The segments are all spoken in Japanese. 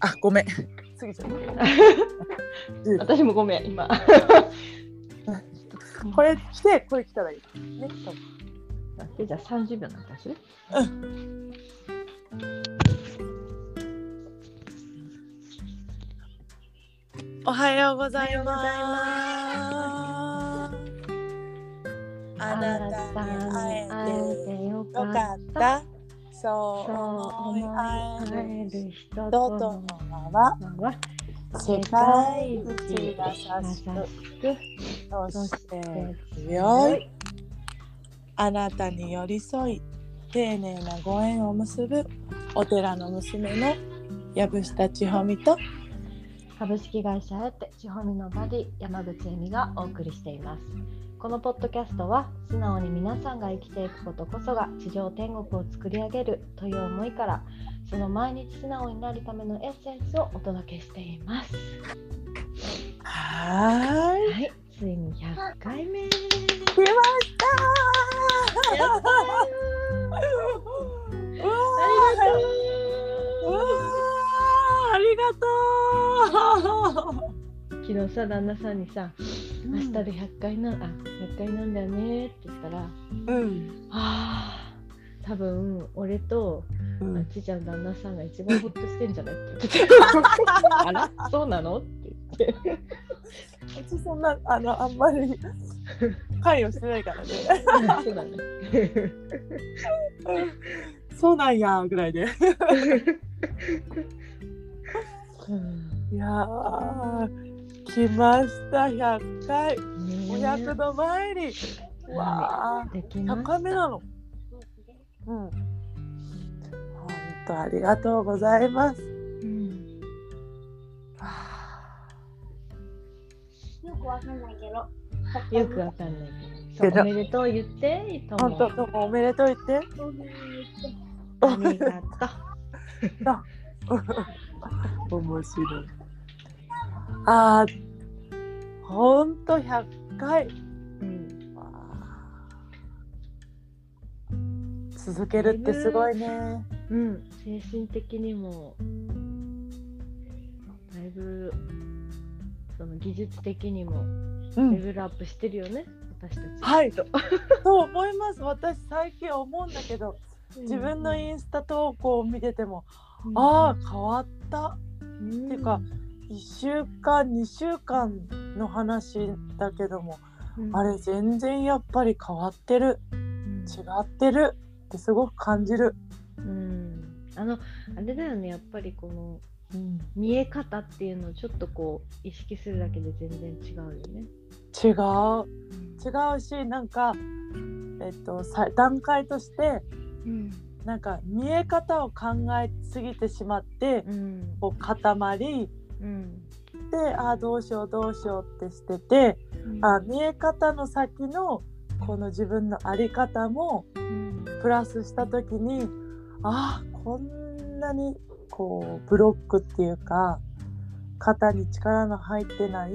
あ、ごめん。過ぎちゃった。10私もごめん、今。これ来て、これ来たらいい。ね、多分待ってじゃあ30秒なんだし。おはようございおはようございます。あなたに会えててよよかかっ。た。そう思い合える人ととのの輪は世界一一優しくそして強いあなたに寄り添い丁寧なご縁を結ぶお寺の娘の藪下千穂美と株式会社エテ千穂美のバディ山口恵美がお送りしています。このポッドキャストは素直に皆さんが生きていくことこそが地上天国を作り上げるという思いからその毎日素直になるためのエッセンスをお届けしています。はーい。はいついに100回目来ました。やったー。ありがとう。昨日さ旦那さんにさ明日で100回なあ100回なんだよねって言ったらうん、あー多分俺とうん。あっちちゃん旦那さんが一番ホッとしてんじゃないって言ってたあらそうなのって言って。うちそんなあのあんまり関与してないからね。そうだね。そうなんやぐらいで。うん。いやー来ました100回おね百度参り。えわあできま100した。回目なの。うん。本当ありがとうございます。うん。よくわかんないけど。よくわかんないけど。おめでとう言っていいと本当どうもおめでとう言って。ありがとう。面白い。あーほんと100回うん。続けるってすごいね。うん、精神的にもだいぶその技術的にもうん。レベルアップしてるよね、私たち。はい。そう思います。私最近思うんだけど自分のインスタ投稿を見てても、ああ変わった。あ、っていうか1週間2週間の話だけども、うん。あれ全然やっぱり変わってる。うん。違ってる。ってすごく感じる、うん、あのあれだよね。やっぱりこのうん、見え方っていうのをちょっとこう意識するだけで全然違うよね。違う。違うしなんかえっとさ段階としてうん。なんか見え方を考えすぎてしまってうん。こう固まりうん。であーどうしようどうしようってしててあ見え方の先のこの自分の在り方もうん。プラスした時にあーこんなにこうブロックっていうか肩に力の入ってない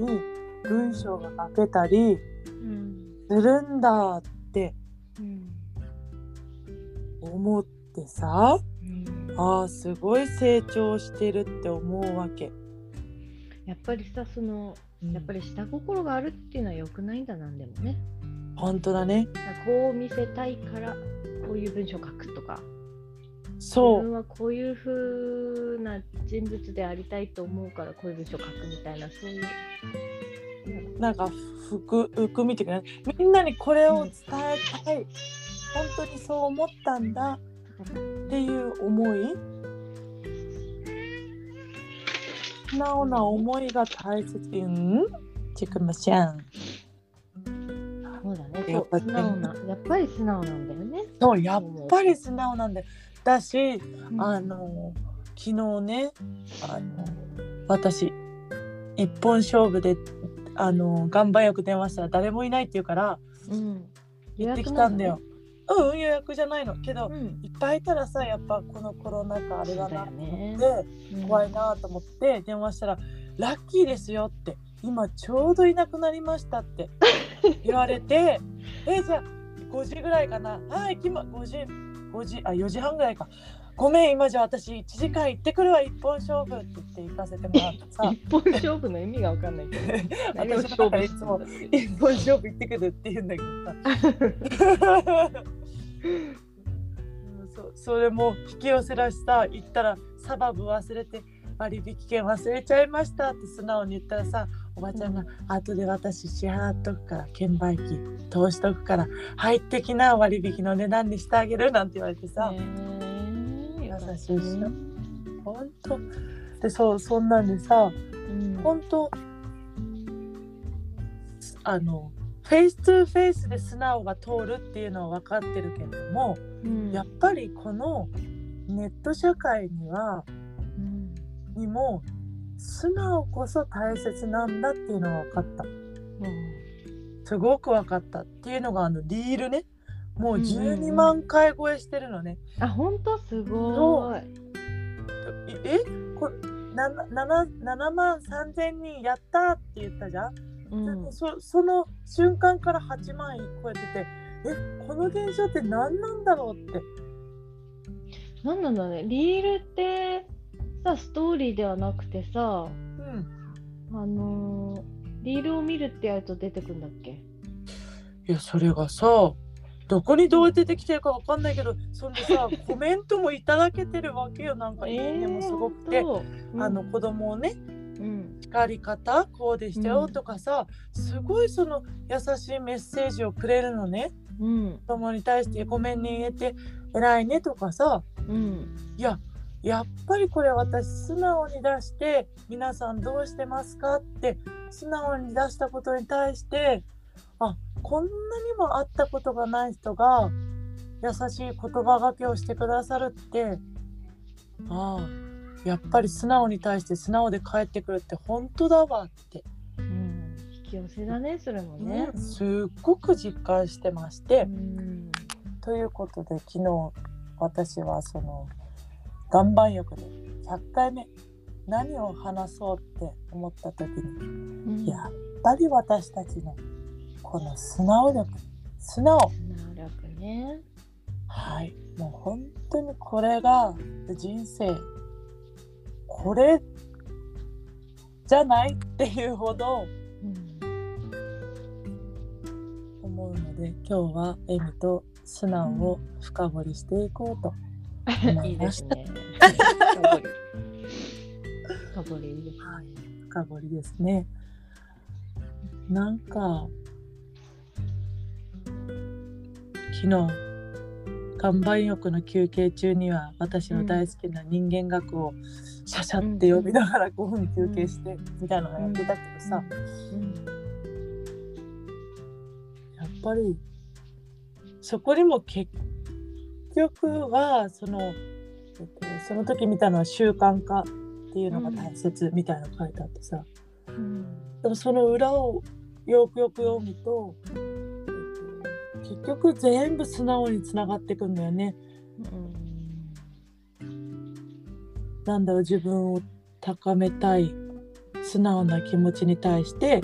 文章が書けたりうん。するんだってうん。思ってさうん。あーすごい成長してるって思うわけ。やっぱりさそのやっぱり下心があるっていうのは良くないんだなんでもね。本当だね。こう見せたいからこういう文章を書くとか自そう分はこういう風な人物でありたいと思うからこういう文章を書くみたいなそういう。なんか服含みっていうかねみんなにこれを伝えたい、本当にそう思ったんだっていう思い素直な思いが大切。うん？ちくまちゃん。そうだね。そうやっぱ素直なやっぱり素直なんだよね。そうやっぱり素直なんだよ。だしうん。あの昨日ねあの私一本勝負であの岩盤浴電話した。ら誰もいないって言うからうん、行ってきたんだよ。うん予約じゃないの。けど、うん、いっぱいいたらさやっぱこのコロナ禍あれだなと思って、うん。怖いなと思って電話したら「ラッキーですよ」って「今ちょうどいなくなりました」って言われて「えじゃあ5時ぐらいかな。はい行きま5時5時あ4時半ぐらいかごめん今じゃあ私1時間行ってくるわ一本勝負って言って行かせてもらってさ。一本勝負の意味がわかんないけど。私だからいつも一本勝負行ってくるって言うんだけどさ。う んそそれも引き寄せらしさ行ったらサバブ忘れて割引券忘れちゃいましたって素直に言ったらさおばちゃんが「後で私支払っとくから券売機通しとくから入ってきな割引の値段にしてあげる」なんて言われてさ、優しいしょほんとでそうそんなんでさうん。本当あのフェイス2フェイスで素直が通るっていうのは分かってるけれども、うん。やっぱりこのネット社会にはうん。にも素直こそ大切なんだっていうのが分かった。すごく分かったっていうのがあのリールねもううんうんうん。12万回超えしてるのね、あ本当？すごい。えこれ 7, 7万3000人やったって言ったじゃん？うん。そその瞬間から8万超えててえこの現象って何なんだろうって。なんなんだね。リールってさストーリーではなくてさうん。あのーリールを見るってやると出てくんだっけ？いやそれがさどこにどうやって出てきてるかわかんないけどそんでさ コメントもいただけてるわけよ。なんかいいねもすごくて、ほんとあの子供をねうん。叱り方こうでしたようんとかさ、すごいその優しいメッセージをくれるのね。うん。子供に対してごめんね言えて偉いねとかさ。うん。いややっぱりこれ私素直に出して皆さんどうしてますかって素直に出したことに対してあこんなにも会ったことがない人が優しい言葉がけをしてくださるってああやっぱり素直に対して素直で帰ってくるって本当だわって、うん。引き寄せだねそれもね。うん。すっごく実感してまして。うん。ということで昨日私はその岩盤浴で100回目何を話そうって思った時にうん。やっぱり私たちのこの素直力素直。能力ね。はい。もう本当にこれが人生これじゃないっていうほどうん思うので今日はエミと素直を深掘りしていこうと いいですね。深掘り。深掘り。いいですね深掘りですね。なんか昨日岩盤浴の休憩中には私の大好きな人間学をシャシャって読みながら5分休憩してみたいなのやってたけどさ、うんやっぱりそこにも結局はその、えっと、その時見たのは習慣化っていうのが大切みたいなの書いてあってさ、うん。でもその裏をよくよく読むと、結局全部素直につながっていくんだよね。なんだろう自分を高めたい素直な気持ちに対して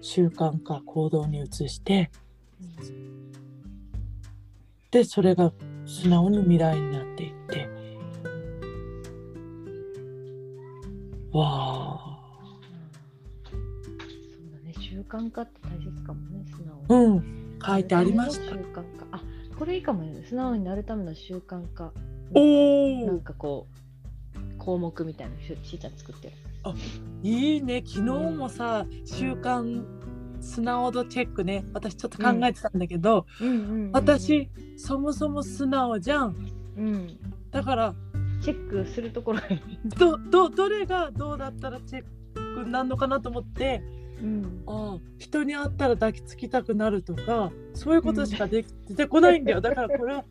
習慣化行動に移してでそれが素直に未来になっていって。わあ。そうだね。習慣化って大切かもね素直に。うん書いてありました。習慣化あこれいいかもね。素直になるための習慣化。おなんかこう項目みたいなのししーちゃん作ってる。いいね。昨日もさ習慣素直度チェックね。私ちょっと考えてたんだけど、私そもそも素直じゃん。うん。だからチェックするところどどどれがどうだったらチェックになるのかなと思ってうん。ああ人に会ったら抱きつきたくなるとかそういうことしかで、出てこないんだよ。だからこれは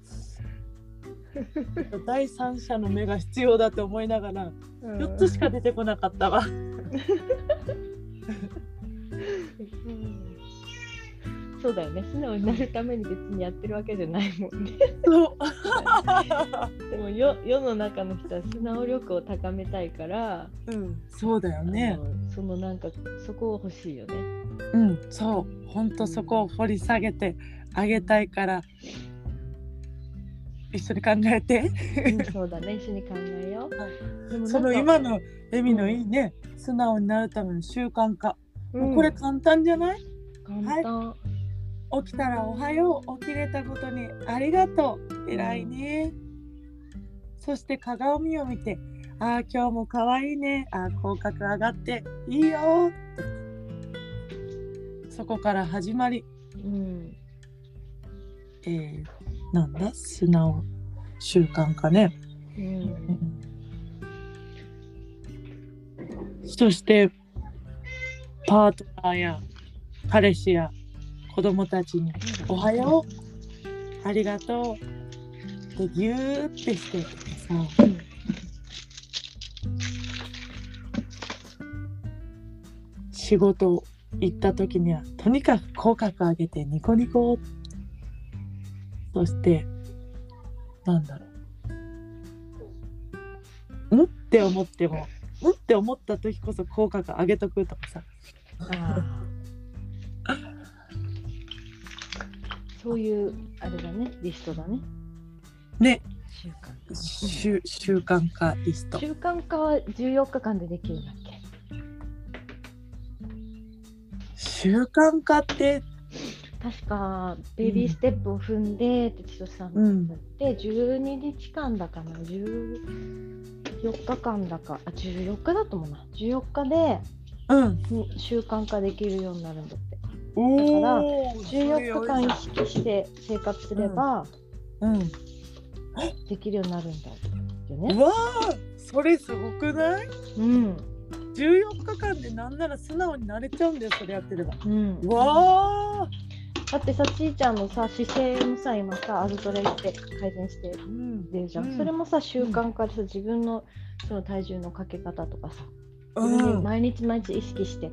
第三者の目が必要だと思いながら4つしか出てこなかったわ。そうだよね。素直になるために別にやってるわけじゃないもんね。そうでも世世の中の人は素直力を高めたいから、うん、そうだよね。そのなんかそこを欲しいよね。うん、そう、本当そこを掘り下げてあげたいから。一緒に考えて。うんそうだね。一緒に考えよう、その今のエミのいいね、素直になるための習慣化、うん。これ簡単じゃない？簡単、起きたらおはよう起きれたことにありがとう。偉いね、そして鏡を見てああ今日も可愛いね。ああ口角上がっていいよそこから始まり、うん。えー、なんだ？素直習慣化ね、うん。そしてパートナーや彼氏や子供たちに「おはよう。ありがとう」ってギューってしてさ仕事行った時にはとにかく口角上げてニコニコそしてなんだろうん？って思ってもん？って思った時こそ口角上げとくとかさ。あそういうあれだねリストだね。ね。習慣化。習習慣化リスト。習慣化は14日間でできるんだっけ？習慣化って？確かベビーステップを踏んでって千歳さんがうん。言って、12日間だかな？14日間だか。あ14日だと思うな。14日でうん。に習慣化できるようになるんだっておお14日間意識して生活すればうん。できるようになるんだようね。わあそれすごくない？うん、14日間でなんなら素直になれちゃうんだよそれやってれば。うん、うわあだってさちーちゃんのさ姿勢もさ今さあずトレして改善してうんるじゃん、うん。それもさ習慣化でさ自分のその体重のかけ方とかさうん。毎日毎日意識して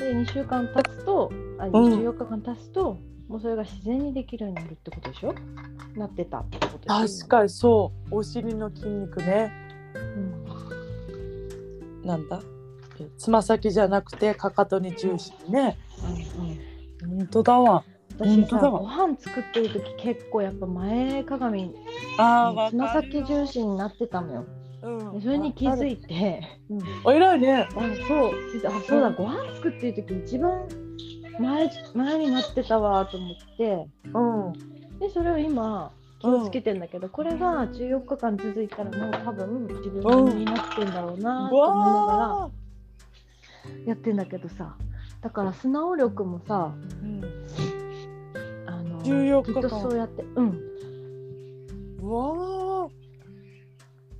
で2週間経つとあん。14日間経つと、もうそれが自然にできるようになるってことでしょ？なってたってこと確かにそう。お尻の筋肉ね。うん。なんだ？えつま先じゃなくてかかとに重心ね。うんうん。本当だわ。私本当だわ。さご飯作ってる時結構やっぱ前かがみつま先重心になってたのようん。でそれに気づいて。うん。お偉いね。あそう。あそうだご飯作ってる時一番前前になってたわと思って。うん。でそれを今気をつけてんだけど、これが14日間続いたらもう多分自分になってんだろうなと思いながらわやってんだけどさ。だから素直力もさーうん。あの14ずっとそうやってうん。うわあ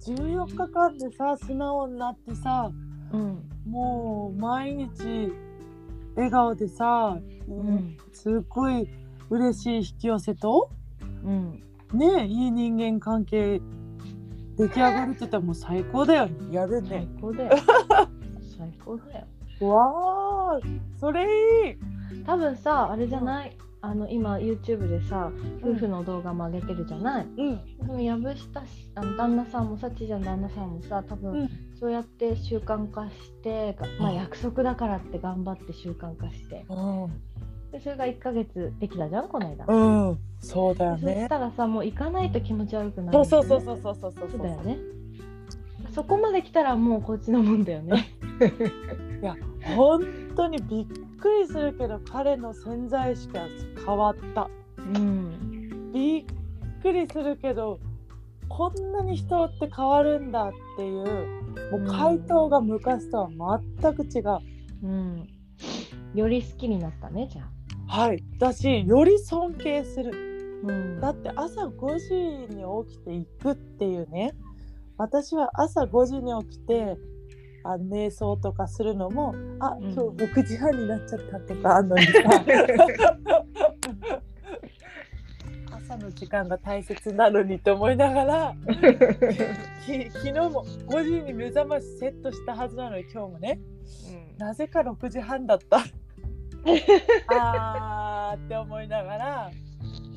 14日間でさ素直になってさうん。もう毎日笑顔でさ、うん。すっごい嬉しい引き寄せとうん。ねいい人間関係出来上がるって言ったらもう最高だよね。やる最ね高だよ。最高だよ。わあそれいい。多分さあれじゃない？あの今 YouTube でさ夫婦の動画も上げてるじゃない、うん。多分藪下しあの旦那さんもさちじゃん旦那さんもさ多分、うん。そうやって習慣化して、がまあ、うん。約束だからって頑張って習慣化して。でそれが1ヶ月できたじゃんこの間、うん、うん、そうだよそしねたらさもう行かないと気持ち悪くなるそうそうそうそうそうそう。そうだよね。そこまで来たらもうこっちのもんだよね。いや本当にびっくりするけど彼の潜在意識は変わった。うん。びっくりするけどこんなに人って変わるんだっていうもう回答が昔とは全く違う、うん。より好きになったねじゃあ。はい。だしより尊敬する。うん。だって朝5時に起きていくっていうね。私は朝5時に起きてあ瞑想とかするのもあうん。今日6時半になっちゃったとかあんのにさ 朝の時間が大切なのにと思いながら き昨日も5時に目覚ましセットしたはずなのに今日もねなぜか6時半だった。あーって思いながら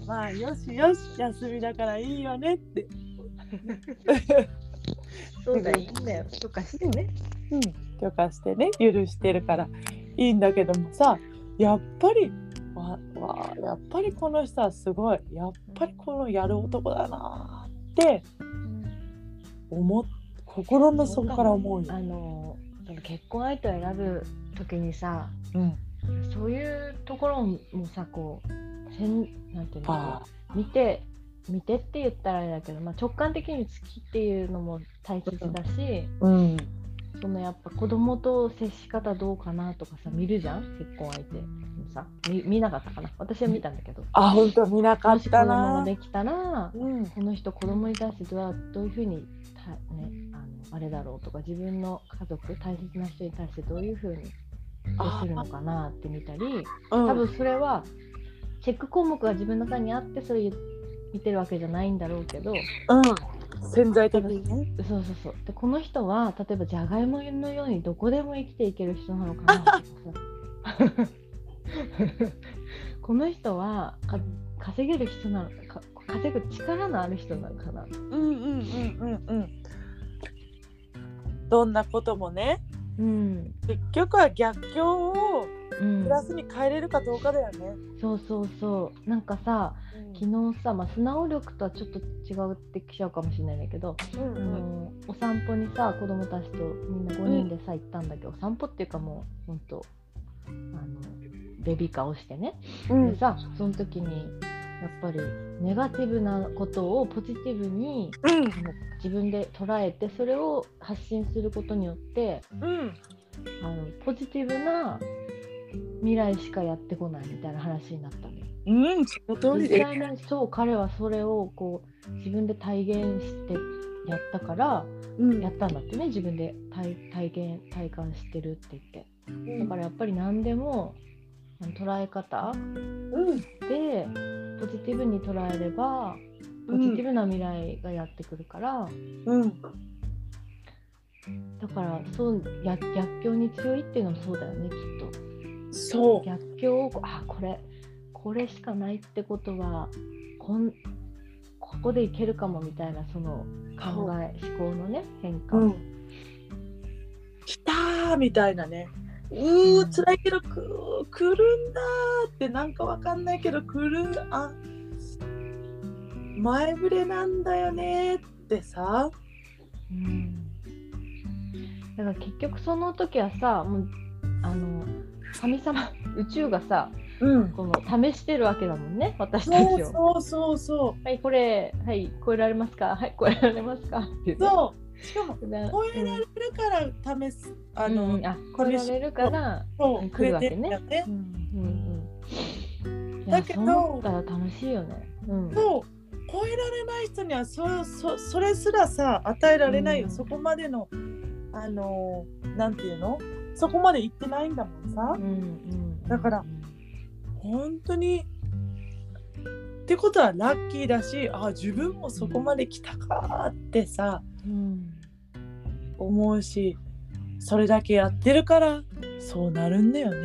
まあよしよし休みだからいいよねって、そうだよいいんだよ。とかしてね。うん、許可してね許してるからいいんだけどもさやっぱりわわやっぱりこの人はすごいやっぱりこのやる男だなって思っ心の底から思うよ。あの結婚相手を選ぶ時にさうん、そういうところもさこうせんなんていうのあ見て見てって言ったらあれだけど、まあ、直感的に好きっていうのも大切だし、うん、そのやっぱ子供と接し方どうかなとかさ見るじゃん？結婚相手。もさ見見なかったかな？私は見たんだけど。あ本当見なかもし子った供がな。できたらうん、この人子供に対してどうやどういうふうにた、ね、あのあれだろうとか自分の家族大切な人に対してどういうふうに接するのかなって見たりうん、多分それはチェック項目が自分の中にあってそれ見てるわけじゃないんだろうけどうん、潜在的にね。そうそうそう。でこの人は例えばじゃがいものようにどこでも生きていける人なのかな。とかさこの人はか稼げる人なのか稼ぐ力のある人なのかな。うんうんうんうんうん。どんなこともね、うん、結局は逆境をうん。プ、ラスに変えれるかどうかだよね。そうそうそう。なんかさ昨日さ、まあ、素直力とはちょっと違ってきちゃうかもしれないんだけど、あうんうん。のお散歩にさ子供たちとみんな5人でさ、行ったんだけどお散歩っていうかもうほんとあのベビーカーをしてね、うん。でさその時にやっぱりネガティブなことをポジティブにうん。自分で捉えてそれを発信することによってうん。あのポジティブな未来しかやってこないみたいな話になったのよ。うん、その通りで。実際にそう彼はそれをこう自分で体現してやったからうんやったんだってね自分で体体現体感してるって言ってうんだからやっぱり何でも捉え方うんでポジティブに捉えればポジティブな未来がやってくるから、うんだからそうや逆境に強いっていうのもそうだよねきっと。そう。逆境をあこれこれしかないってことはこんここでいけるかもみたいなその考え思考のね変化、うん。来たーみたいなね。うー、辛いけどく来るんだーってなんかわかんないけど来る。あ前触れなんだよねーってさ。うんだから結局その時はさもうあの神様宇宙がさうん。この試してるわけだもんね私たそうちを。そうそうそはいこれはい超えられますか？はい超えられますか？ってそう。しかもだ超えられるから試す。ああの、の、あ超えられるから来るわけねねう。んうんうん。だけどそう思ったら楽しいよね。うん。そう超えられない人にはそそそれすらさ与えられないよ、うんそこまでのあのーなんていうの？そこまで行ってないんだもんさ、うんうん。だから本当にってことはラッキーだしあ自分もそこまで来たかってさうん。思うしそれだけやってるからそうなるんだよね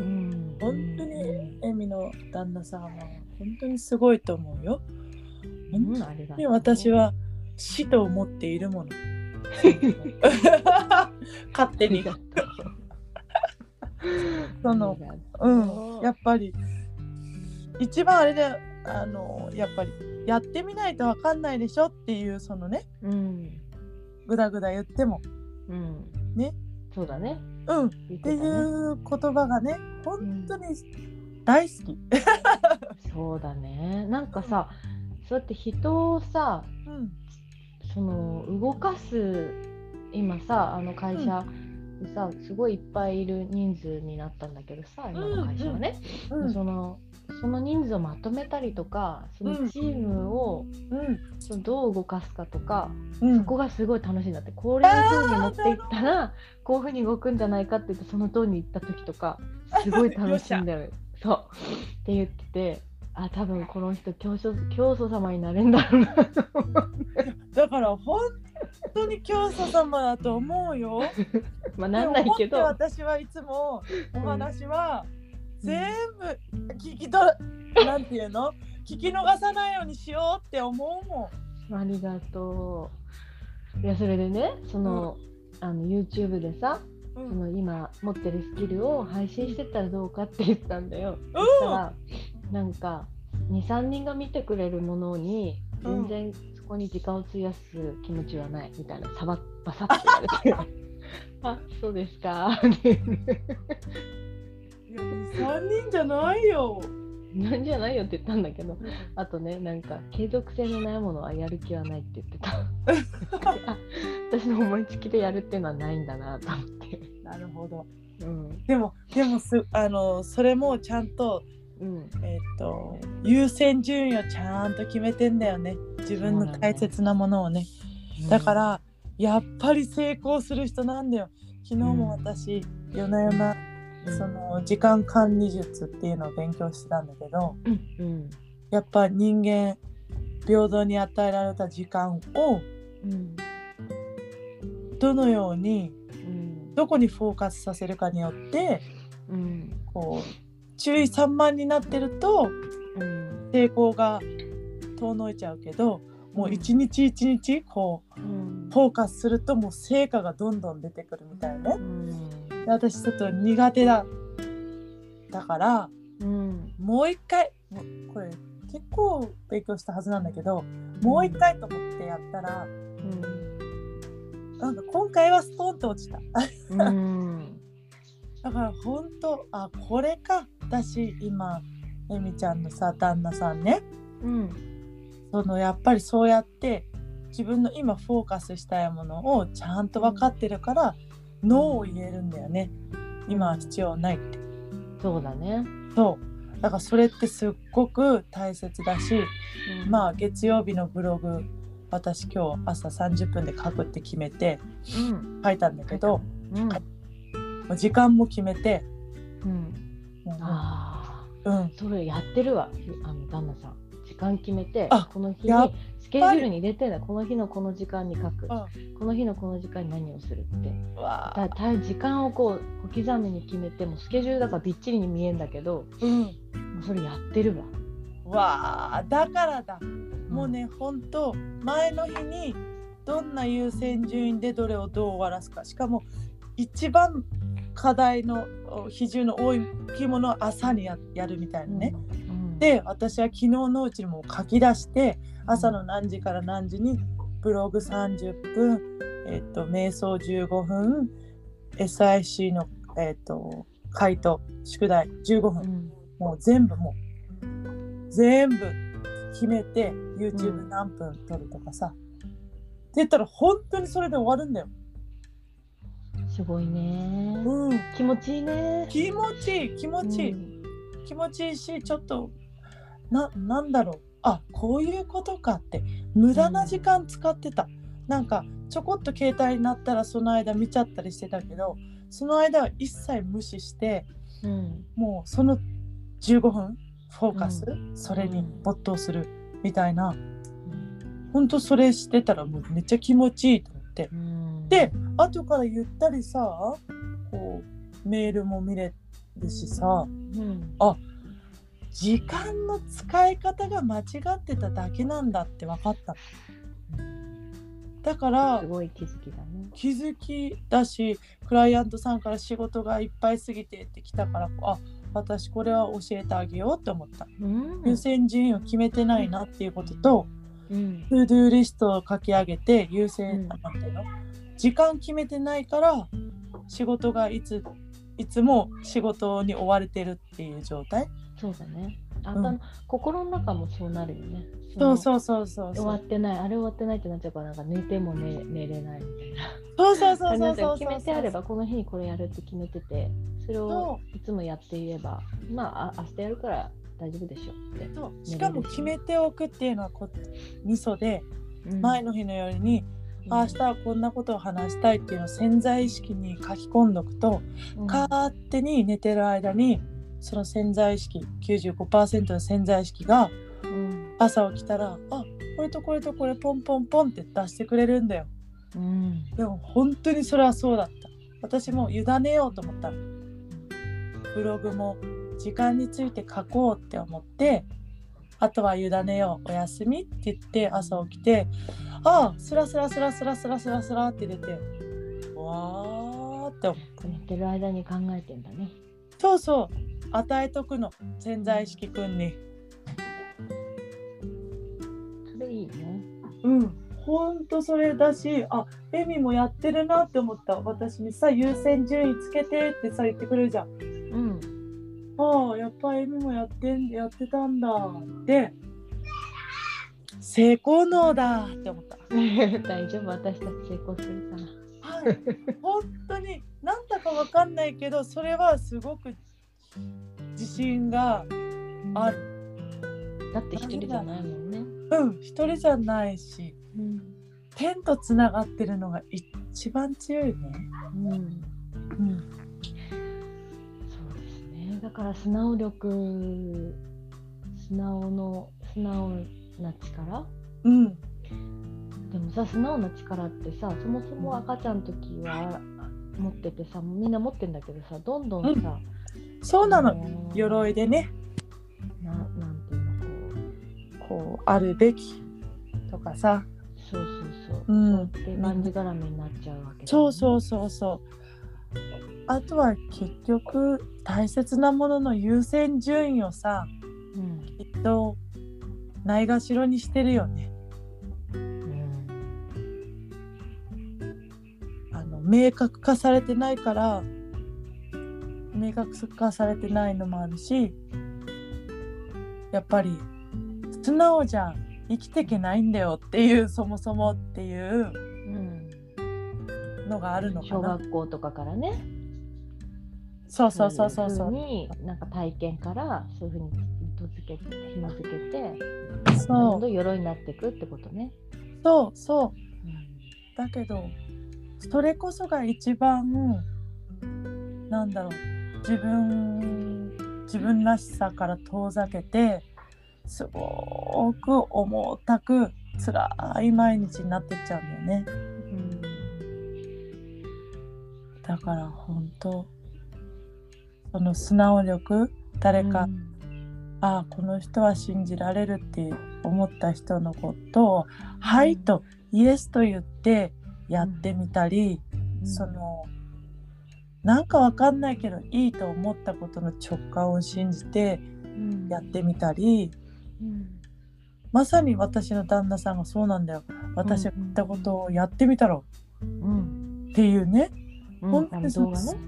うん。本当にエミの旦那さんは本当にすごいと思うようん。うん、ありがとでう。私は死と思っているもの 勝手に。そのうんやっぱり一番あれであのやっぱりやってみないとわかんないでしょっていうそのねうん。ぐだぐだ言ってもうん。ね。そうだね。うんっ言って。いう言葉がね本当に大好き。そうだね。なんかさ、そうやって人をさ、うんその動かす今さあの会社でさ、すごいいっぱいいる人数になったんだけどさ今の会社はね、うん。そのその人数をまとめたりとかそのチームをうん。そのどう動かすかとか、うん。そこがすごい楽しいんだって。こういう風に持っていったらこういう風に動くんじゃないかって言ってその通りに行った時とかすごい楽しんでるそう。って言っててあ多分この人教祖教祖様になれんだろうな だから本当に教祖様だと思うよ。まあなんないけど私はいつもお話は全部聞き取る、なんていうの？聞き逃さないようにしようって思うもん。ありがとう。いやそれでねその、あの YouTube でさうんその今持ってるスキルを配信してったらどうかって言ったんだよ。うんそしたらなんか23人が見てくれるものに全然そこに時間を費やす気持ちはないみたいなさばバサッと言われて あそうですかいや3人じゃないよ。なんじゃないよって言ったんだけどあとねなんか継続性のないものはやる気はないって言ってたあ 私の思いつきでやるっていうのはないんだなと思ってなるほど。うんでもでもすあのそれもちゃんとうん。えっ、と優先順位をちゃんと決めてんだよね。自分の大切なものをね。だからやっぱり成功する人なんだよ。昨日も私、夜な夜なその時間管理術っていうのを勉強してたんだけどうんうん。やっぱ人間平等に与えられた時間をうん。どのようにうん。どこにフォーカスさせるかによってうん。こう注意散漫になってるとうん。成功が遠のいちゃうけどもう一日一日こううん。フォーカスするともう成果がどんどん出てくるみたいね。うん。で私ちょっと苦手だ。だからうん。もう一回これ結構勉強したはずなんだけどもう一回と思ってやったらなんか今回はストンと落ちた。うん。だから本当あこれか私今えみちゃんのさ旦那さんね。うん。そのやっぱりそうやって自分の今フォーカスしたいものをちゃんと分かってるから、ノーを言えるんだよね。今は必要ないって。そうだね。そう。だからそれってすっごく大切だし、まあ月曜日のブログ私今日朝30分で書くって決めてうん。書いたんだけど、うん。もう時間も決めてうんもうあうん。あそれやってるわあの旦那さん。時間決めてあこの日にスケジュールに入れてんだこの日のこの時間に書く。あこの日のこの時間に何をするって。わだた時間をこう小刻みに決めてもうスケジュールだからびっちりに見えんだけどーうん。もうそれやってるわ。わあだからだ。もうねほんと前の日にどんな優先順位でどれをどう終わらすか。しかも一番課題のお比重の多い着物を朝にややるみたいなね、うん、で私は昨日のうちにもう書き出して朝の何時から何時にブログ30分、えっと瞑想15分 SIC の、えっと回答宿題15分、うん。もう全部もう全部決めて YouTube 何分撮るとかさ、って言ったら本当にそれで終わるんだよ。すごいね。うん、気持ちいいね。気持ちいい気持ちいい、うん。気持ちいいしちょっとななんだろう。あこういうことかって。無駄な時間使ってた、なんかちょこっと携帯になったらその間見ちゃったりしてたけどその間は一切無視してうん。もうその15分フォーカス、うそれに没頭するみたいな。ほん。とそれしてたらもうめっちゃ気持ちいいと思って。うんで後からゆったりさこうメールも見れるしさうん。時間の使い方が間違ってただけなんだって分かった。だからすごい気づきだね。気づきだしクライアントさんから仕事がいっぱいすぎてってきたからあ私これは教えてあげようって思った。うん。優先順位を決めてないなっていうこととうん。 to-do list を書き上げて優先、うんなんていうの時間決めてないから仕事がいついつも仕事に追われてるっていう状態？そうだね。あうん。と、心の中もそうなるよね。そうそうそうそう終わってないあれ終わってないってなっちゃうからなんか寝ても寝寝れないみたいな。そうそうそうなそうそう決めてあればこの日にこれやるって決めててそれをそいつもやっていればまああ明日やるから大丈夫でしょって、そう。しかも決めておくっていうのはこミソで前の日の夜に、明日はこんなことを話したいっていうのを潜在意識に書き込んどくと、うん。勝手に寝てる間にその潜在意識95%の潜在意識がうん。朝起きたらあこれとこれとこれポンポンポンって出してくれるんだよ。うん。でも本当にそれはそうだった。私も委ねようと思った。のブログも時間について書こうって思ってあとは委ねようおやすみって言って朝起きてああスラスラスラスラスラスラスラって出てわーって思って。寝てる間に考えてんだね。そうそう。与えとくの。潜在意識くんに。それいいねほんとそれだしあエミもやってるなって思った。私にさ優先順位つけてってさ言ってくれるじゃん。うん。ああやっぱエミもやってんやってたんだって成功能だ。って思った。大丈夫私たち成功するからはい。本当になんだかわかんないけどそれはすごく自信があるだって一人じゃないもんね。うん一人じゃないしうん天とつながってるのが一番強いね。うん。うん。そうですね。だから素直力、素直の素直な力。うん。でもさ、素直な力ってさ、そもそも赤ちゃんの時は持っててさ、みんな持ってんだけどさ、どんどんさ、そうなの。あの鎧でね。ななんていうのここうあるべきとかさ。う、そうそうそう、うん。ってがんじがらめになっちゃうわけね、そうそうそうそう。あとは結局大切なものの優先順位をさうん。きっとないがしろにしてるよねうん。あの明確化されてないから明確化されてないのもあるしやっぱり素直じゃ生きていけないんだよっていうそもそもっていううん、のがあるのか小な学校とかからね。そうそうそうそうそそううになんか体験からそういうふうに糸付けて紐付けてどそんどん鎧になっていくってことね。うそうそう。うん。だけどそれこそが一番なんだろう。自分自分らしさから遠ざけてすごく重たく辛い毎日になってっちゃうんだよね。だから本当その素直力誰か、ああこの人は信じられるって思った人のことを「はい」と「イエス」と言ってやってみたり、うん。そのなんかわかんないけどいいと思ったことの直感を信じてうん。やってみたり、うん。まさに私の旦那さんがそうなんだよ。私が言ったことをやってみたらう。ん。っていうね、うん。本当にあの動画ね。そう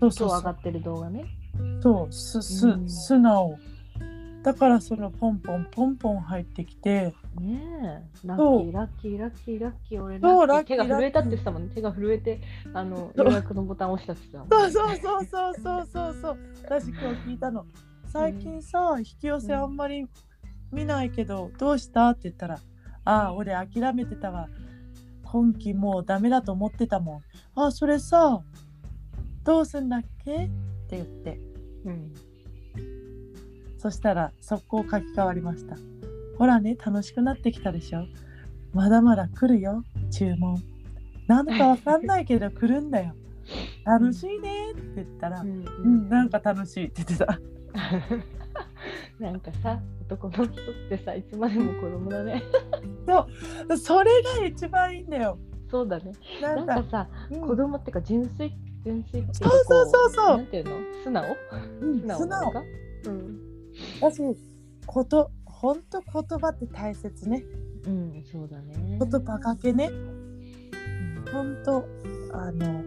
今そうそう。日上がってる動画ね。そうすす、うん。素直だからそのポンポンポンポン入ってきてねえラッキーラッキーラッキーラッキー俺そうラッキー手が震えたって言ってたもんね。手が震えてあの予約のボタン押したって言ってたもんそうそうそうそうそうそうそう。私今日聞いたの。最近さ引き寄せあんまり見ないけどどうした？って言ったら「ああ俺諦めてたわ。今期もうダメだと思ってたもん。あそれさどうすんだっけ?」って言って。うんそしたら速攻書き換わりました。ほらね楽しくなってきたでしょ。まだまだ来るよ注文。なんだかわかんないけど来るんだよ。楽しいねって言ったら「うんうん、なんか楽しいって言ってた。なんかさ男の人ってさいつまでも子供だね。それが一番いいんだよ。そうだね。なんんかさうん。子供ってか純粋純粋っていうかそうそうそうそう。こなんていうの？素直？うん素直素直。うん、だし、こと、本当言葉って大切ね。うん、そうだね言葉かけね。うん本当あの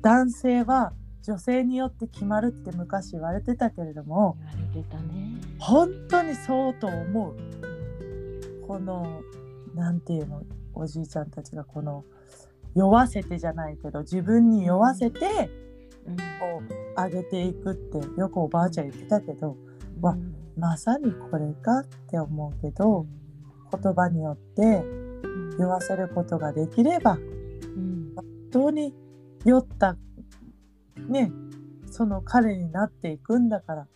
男性は女性によって決まるって昔言われてたけれども、言われてたね本当にそうと思う。このなんていうの、おじいちゃんたちがこの酔わせてじゃないけど、自分に酔わせて。うんこう上げていくってよくおばあちゃん言ってたけどわまさにこれかって思うけど言葉によって言わせることができればうん本当に酔ったねその彼になっていくんだから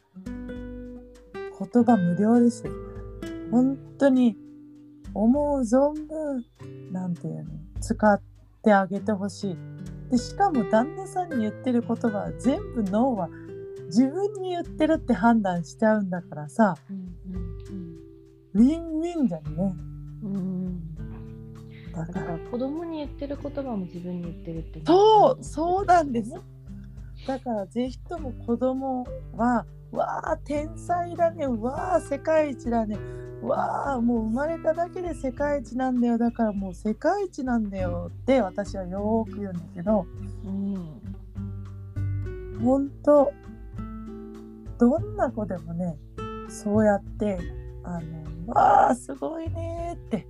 言葉無料ですよ。本当に思う存分なんていうの使ってあげてほしい。でしかも旦那さんに言ってる言葉は全部脳は自分に言ってるって判断しちゃうんだからさうんウィンウィンじゃんね。うんうん。だからら子供に言ってる言葉も自分に言ってるって。そうそうなんです。だからぜひとも子供はわあ天才だね。わあ世界一だね。わあもう生まれただけで世界一なんだよ。だからもう世界一なんだよ。って私はよーく言うんだけど。うん。本当どんな子でもねそうやってあのわあすごいねって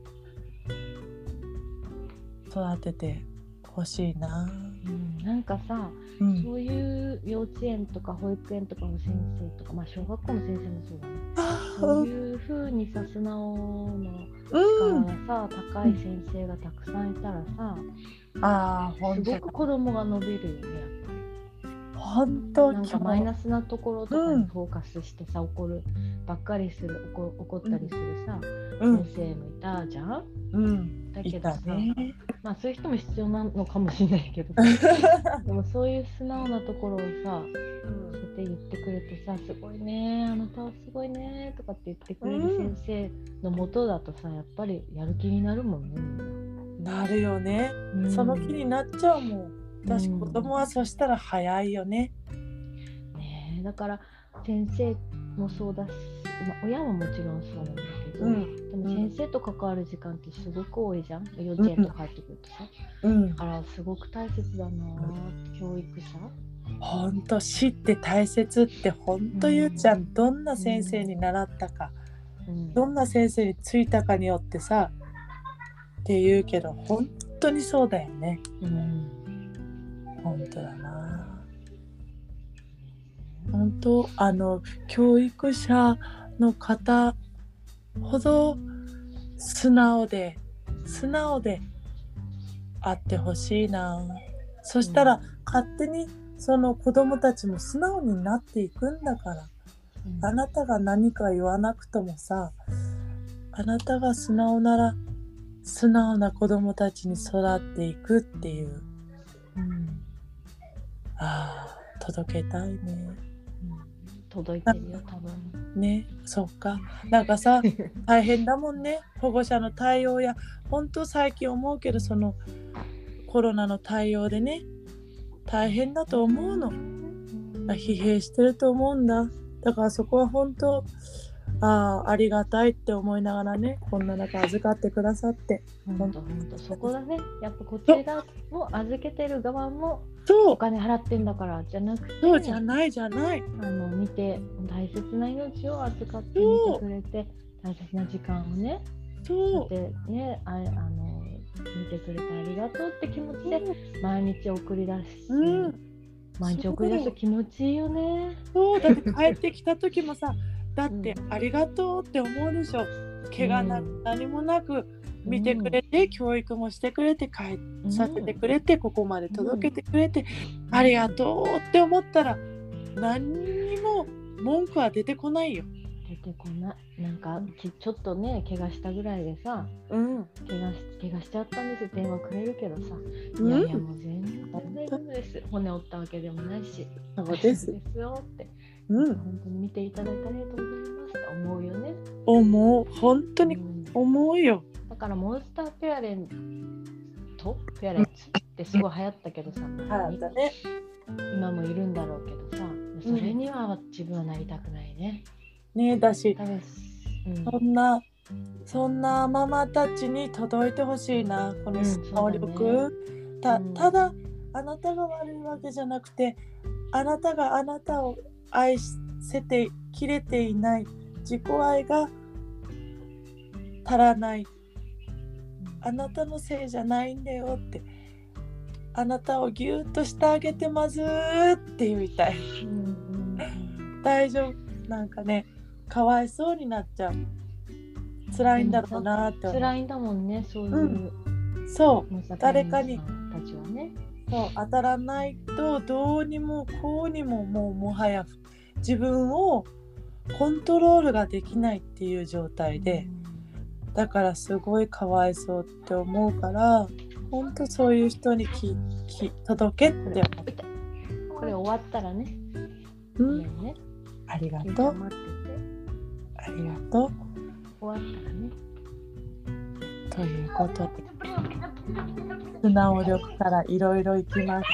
育ててほしいな。うんなんかさうん、そういう幼稚園とか保育園とかの先生とか、まあ、小学校の先生もそうだね。あそういう風にさ素直のうん、力がさ、高い先生がたくさんいたらさ、ああすごく子供が伸びるよね本当なんかマイナスなところとかうん。にフォーカスしてさ怒るばっかりする怒怒ったりするさ、うん。先生もいたじゃん？うん。だけどさ、ね。まあそういう人も必要なのかもしれないけど でもそういう素直なところをさそうやって言ってくれてさ「すごいねあなたはすごいね」とかって言ってくれる先生のもとだとさやっぱりやる気になるもんねみんな。なるよね。うん。その気になっちゃうもん。私うん。子供はそしたら早いよね。ねえだから先生もそうだし、まあ、親ももちろんそうなんだけど、うん。でも先生と関わる時間ってすごく多いじゃん。幼稚園とか入ってくるとさ、うん。だ。からすごく大切だなー教育者本当知って大切って本当ゆうちゃん。どんな先生に習ったか、うん。どんな先生についたかによってさって言うけど本当にそうだよね。うん本当だな。本当あの教育者の方ほど素直で素直であってほしいな。そしたら、勝手にその子供たちも素直になっていくんだから。あなたが何か言わなくともさあなたが素直なら素直な子供たちに育っていくっていううんああ届けたいね。うん届いてるよ多分。ねそっか。なんかさ大変だもんね。保護者の対応や本当最近思うけどそのコロナの対応でね大変だと思うの。疲弊してると思うんだ。だからそこは本当ああありがたいって思いながらねこんな中預かってくださって。本当本当。そこだね。やっぱこちらも預けてる側もそう。お金払ってんだからじゃなくてそうじゃないじゃない。あの見て大切な命を預かって見てくれて大切な時間をねそでねああの見てくれてありがとうって気持ちでう。毎日送り出し、うん。毎日送り出すと気持ちいいよね。そう。だって帰ってきた時もさだってうありがとうって思うでしょ。怪我な何もなく見てくれて、教育もしてくれて帰うんさせてくれて、ここまで届けてくれて、ありがとうって思ったら何にも文句は出てこないよ。出てこない。なんかきちょっとね怪我したぐらいでさうん、怪我し怪我しちゃったんです電話くれるけどさ、うん。いやいやもう全然大丈夫です。骨折ったわけでもないし。そう大です。ですよってうん、本当に見ていただいてありがとうございますって思うよね。思う本当にうん思うよ。だからモンスターペアレントペアレンツってすごい流行ったけどさ、はいだね。今もいるんだろうけどさそれには自分はなりたくないね。ねだしうんそんなそんなママたちに届いてほしいなこのうん能力、たうんただあなたが悪いわけじゃなくてあなたがあなたを愛せてきれていない自己愛が足らない。あなたのせいじゃないんだよって。あなたをぎゅっとしてあげてますって言いたい。大丈夫。なんかねかわいそうになっちゃう。辛いんだろうなって思う。辛いんだもんねそういう、うん。そう。誰かに。たちはね。そう当たらないとどうにもこうにももうもはや自分をコントロールができないっていう状態でだからすごいかわいそうって思うから本当そういう人にきき届けって思う、これ終わったらね、うん、ね、ありがとう。ありがとう。終わったらね、ということで素直力からいろいろいきまし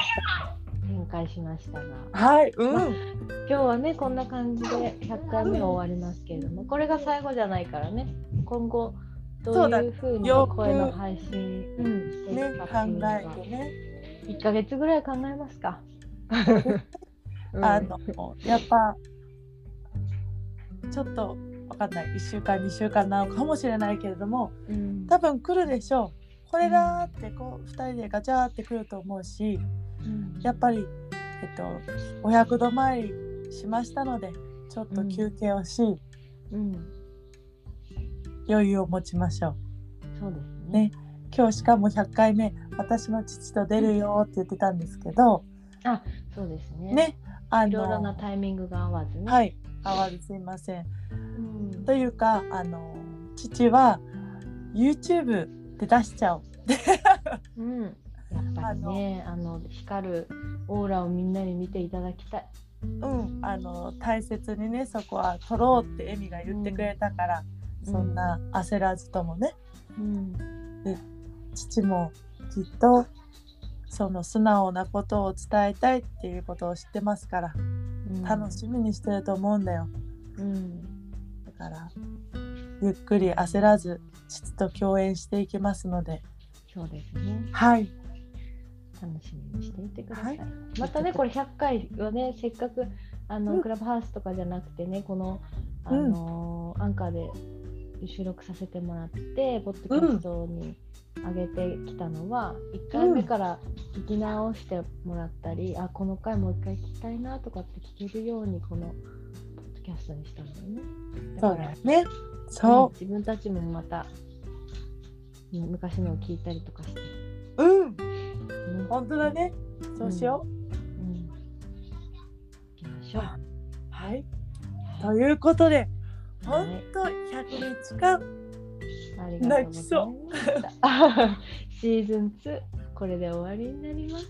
展開しました。が、たはいうん。今日はね、こんな感じで100回目終わりますけれども、これが最後じゃないからね、今後どそういうふうに声の配信、うん、していねく考かっていうのは、えてね、1ヶ月ぐらい考えますか？うん。あのやっぱちょっとわかんない。1週間2週間なのかもしれないけれどもうん。多分来るでしょうこれだーってこう2人でガチャーって来ると思うしうん。やっぱりえっとお百度参りしましたのでちょっと休憩をし、うん、余裕を持ちましょう。そうですね。ね。今日しかも100回目私の父と出るよって言ってたんですけどそうですね。ね。あいろいろなのタイミングが合わずね。はい。合わずすいません。うん。というかあの父は YouTube で出しちゃおう。うん、やっぱりねあの光るオーラをみんなに見ていただきたい。うん、あの大切にねそこは取ろうってエミが言ってくれたから、うん。そんな焦らずともね。うん。父もきっとその素直なことを伝えたいっていうことを知ってますからうん。楽しみにしてると思うんだよ。うん。だからゆっくり焦らず父と共演していきますので。そうですね。はい。楽しみにしていてください。はい。またねこれ100回はねせっかくあの、うん。クラブハウスとかじゃなくてねこのあの、アンカーで収録させてもらってポッドキャストに上げてきたのは、1回目から聞き直してもらったり、あこの回もう一回聞きたいなとかって聞けるようにこのポッドキャストにしたんだよね。そうからねそう。ん自分たちもまた、うん昔のを聞いたりとかして、ねううん本当だね。そうしよう、うん、行きましょう。はい。ということではい。本当100日間。ありがとう。シーズン2、これで終わりになります。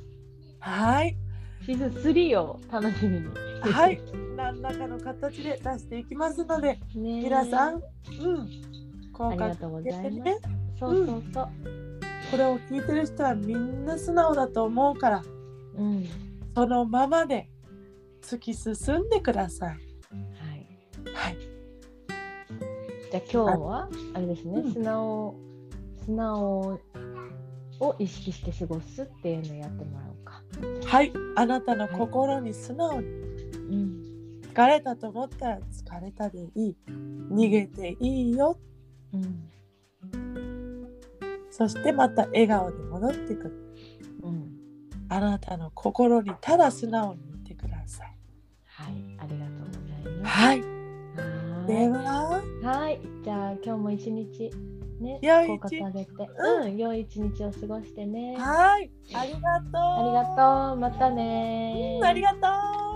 はいシーズン3を楽しみに。はい何らかの形で出していきますので皆さん、うん、あ効果りがとうございますね。そうそうそう。これを聞いてる人はみんな素直だと思うからうん。はい。そのままで突き進んでください。はい、じゃあ今日はあれですね、うん素直素直を意識して過ごすっていうのをやってもらおうか。はい、あなたの心に素直にうん。疲れたと思ったら疲れたでいい逃げていいようん。そしてまた笑顔に戻ってくるうん。あなたの心にただ素直にいてください。はい。ありがとうございます。はい、はで。ははい。じゃあ今日も一日ね、効果上げて、ううん、良い一日を過ごしてね。はい、ありがとう。ありがとう。またねうんありがとう。